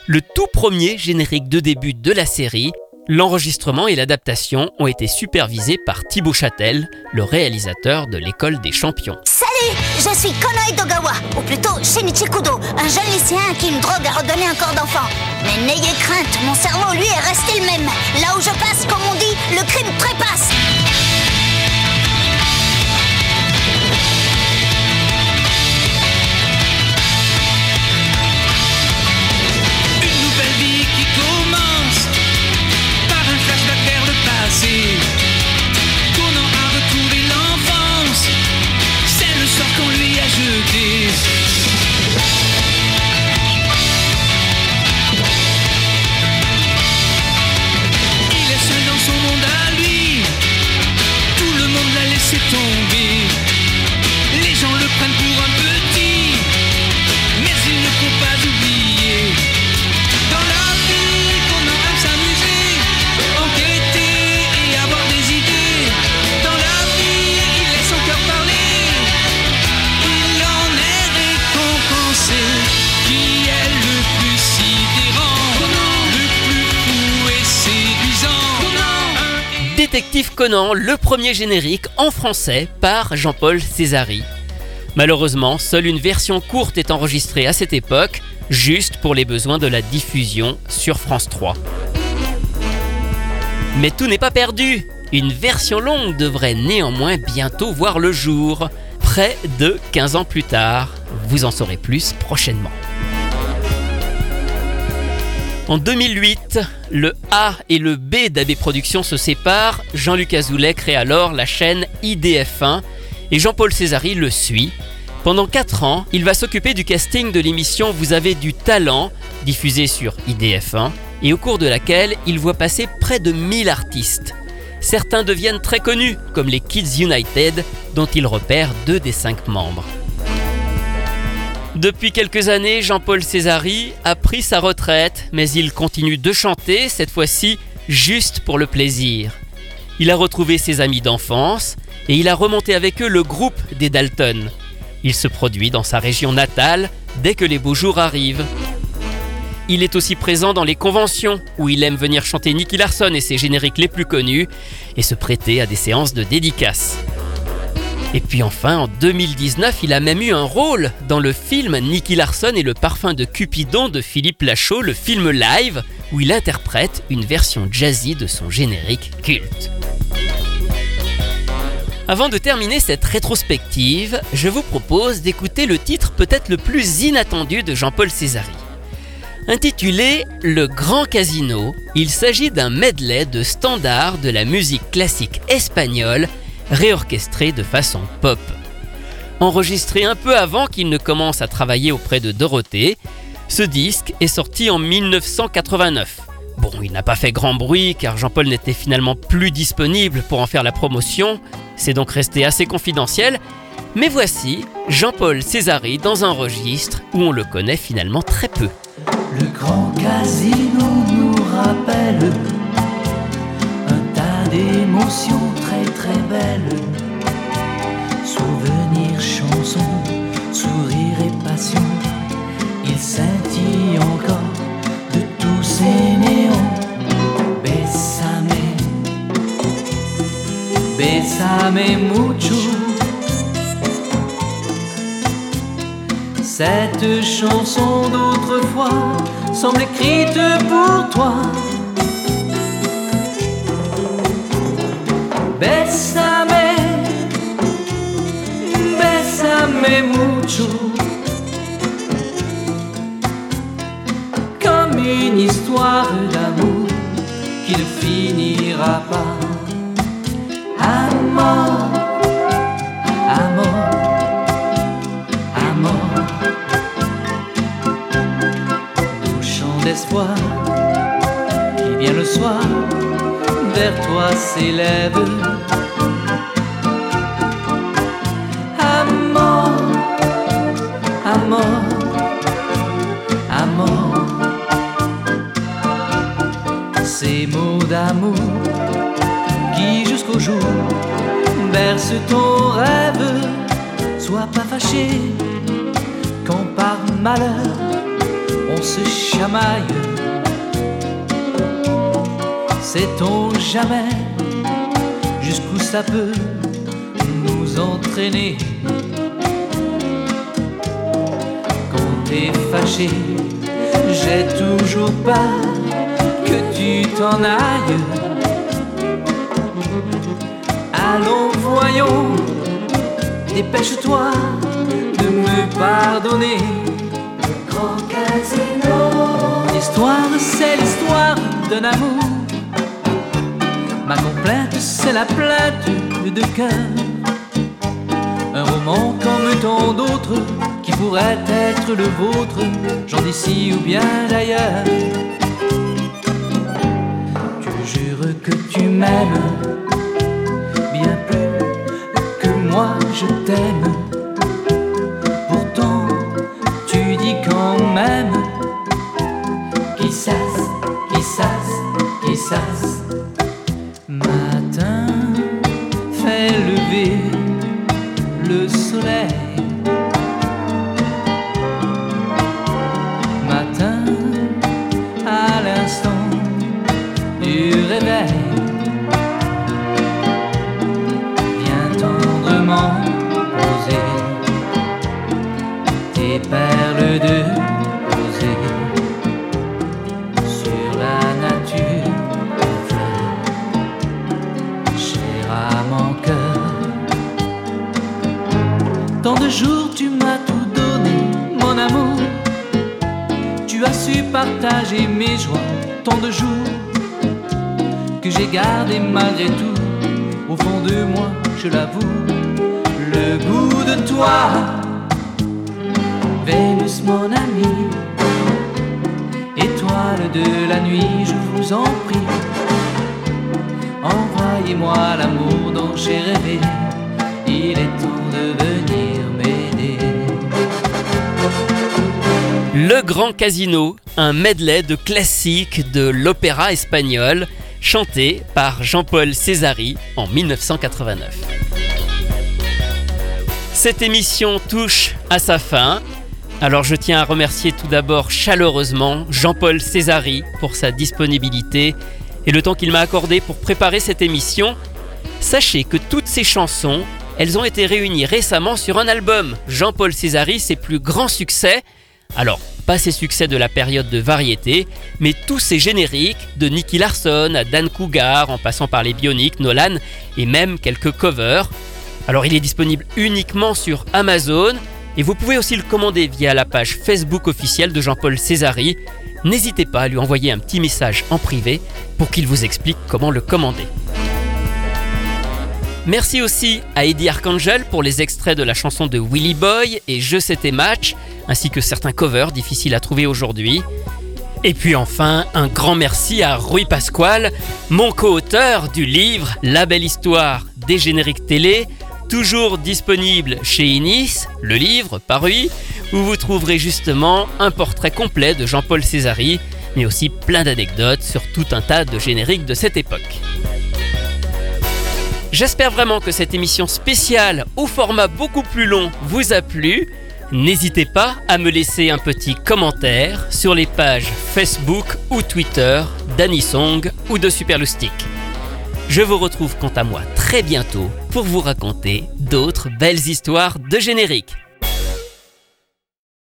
le tout premier générique de début de la série. L'enregistrement et l'adaptation ont été supervisés par Thibaut Châtel, le réalisateur de l'école des champions. Salut, je suis Kono Edogawa, ou plutôt Shinichi Kudo, un jeune lycéen à qui une drogue a redonné un corps d'enfant. Mais n'ayez crainte, mon cerveau, lui, est resté le même. Là où je passe, comme on dit, le crime trépasse. Le premier générique en français par Jean-Paul Césari. Malheureusement, seule une version courte est enregistrée à cette époque, juste pour les besoins de la diffusion sur France 3. Mais tout n'est pas perdu. Une version longue devrait néanmoins bientôt voir le jour, près de 15 ans plus tard. Vous en saurez plus prochainement. En 2008, le A et le B d'AB Productions se séparent. Jean-Luc Azoulay crée alors la chaîne IDF1 et Jean-Paul Césari le suit. Pendant 4 ans, il va s'occuper du casting de l'émission Vous avez du talent, diffusée sur IDF1, et au cours de laquelle il voit passer près de 1000 artistes. Certains deviennent très connus, comme les Kids United, dont il repère deux des cinq membres. Depuis quelques années, Jean-Paul Césari a pris sa retraite, mais il continue de chanter, cette fois-ci juste pour le plaisir. Il a retrouvé ses amis d'enfance et il a remonté avec eux le groupe des Dalton. Il se produit dans sa région natale dès que les beaux jours arrivent. Il est aussi présent dans les conventions où il aime venir chanter Nicky Larson et ses génériques les plus connus et se prêter à des séances de dédicaces. Et puis enfin, en 2019, il a même eu un rôle dans le film Nicky Larson et le parfum de Cupidon de Philippe Lachaud, le film live, où il interprète une version jazzy de son générique culte. Avant de terminer cette rétrospective, je vous propose d'écouter le titre peut-être le plus inattendu de Jean-Paul Césari. Intitulé Le Grand Casino, il s'agit d'un medley de standards de la musique classique espagnole réorchestré de façon pop. Enregistré un peu avant qu'il ne commence à travailler auprès de Dorothée, ce disque est sorti en 1989. Bon, il n'a pas fait grand bruit car Jean-Paul n'était finalement plus disponible pour en faire la promotion, c'est donc resté assez confidentiel, mais voici Jean-Paul Césari dans un registre où on le connaît finalement très peu. Le grand casino nous rappelle un tas d'émotions très belles. Souvenirs, chansons, sourires et passion. Il scintille encore de tous ces néons. Bésame, bésame mucho. Cette chanson d'autrefois semble écrite pour toi. Bésame, bésame mucho. Comme une histoire d'amour qui ne finira pas. Amor, amor, amor. Au chant d'espoir qui vient le soir vers toi s'élève. Amor, amor, amor. Ces mots d'amour qui jusqu'au jour bercent ton rêve. Sois pas fâché quand par malheur on se chamaille. Sait-on jamais jusqu'où ça peut nous entraîner? Quand t'es fâché, j'ai toujours peur que tu t'en ailles. Allons, voyons, dépêche-toi de me pardonner. Grand casino. L'histoire, c'est l'histoire d'un amour. Ma complainte, c'est la plainte de cœur. Un roman comme tant d'autres qui pourrait être le vôtre, j'en d'ici ou bien d'ailleurs. Tu jures que tu m'aimes bien plus que moi je t'aime. Partager mes joies, tant de jours que j'ai gardé malgré tout. Au fond de moi, je l'avoue, le goût de toi. Vénus, mon ami, étoile de la nuit, je vous en prie. Envoyez-moi l'amour dont j'ai rêvé, il est temps de venir Le Grand Casino, un medley de classiques de l'opéra espagnol, chanté par Jean-Paul Césari en 1989. Cette émission touche à sa fin. Alors je tiens à remercier tout d'abord chaleureusement Jean-Paul Césari pour sa disponibilité et le temps qu'il m'a accordé pour préparer cette émission. Sachez que toutes ces chansons, elles ont été réunies récemment sur un album. Jean-Paul Césari, ses plus grands succès. Alors, pas ses succès de la période de variété, mais tous ses génériques, de Nicky Larson à Dan Cougar, en passant par les Bionics, Nolan et même quelques covers. Alors il est disponible uniquement sur Amazon et vous pouvez aussi le commander via la page Facebook officielle de Jean-Paul Césari. N'hésitez pas à lui envoyer un petit message en privé pour qu'il vous explique comment le commander. Merci aussi à Eddie Archangel pour les extraits de la chanson de Willy Boy et Je c'était match, ainsi que certains covers difficiles à trouver aujourd'hui. Et puis enfin, un grand merci à Rui Pasquale, mon co-auteur du livre La belle histoire des génériques télé, toujours disponible chez Inis, le livre paru, où vous trouverez justement un portrait complet de Jean-Paul Césari, mais aussi plein d'anecdotes sur tout un tas de génériques de cette époque. J'espère vraiment que cette émission spéciale au format beaucoup plus long vous a plu. N'hésitez pas à me laisser un petit commentaire sur les pages Facebook ou Twitter d'Anisong ou de Superloustic. Je vous retrouve quant à moi très bientôt pour vous raconter d'autres belles histoires de générique.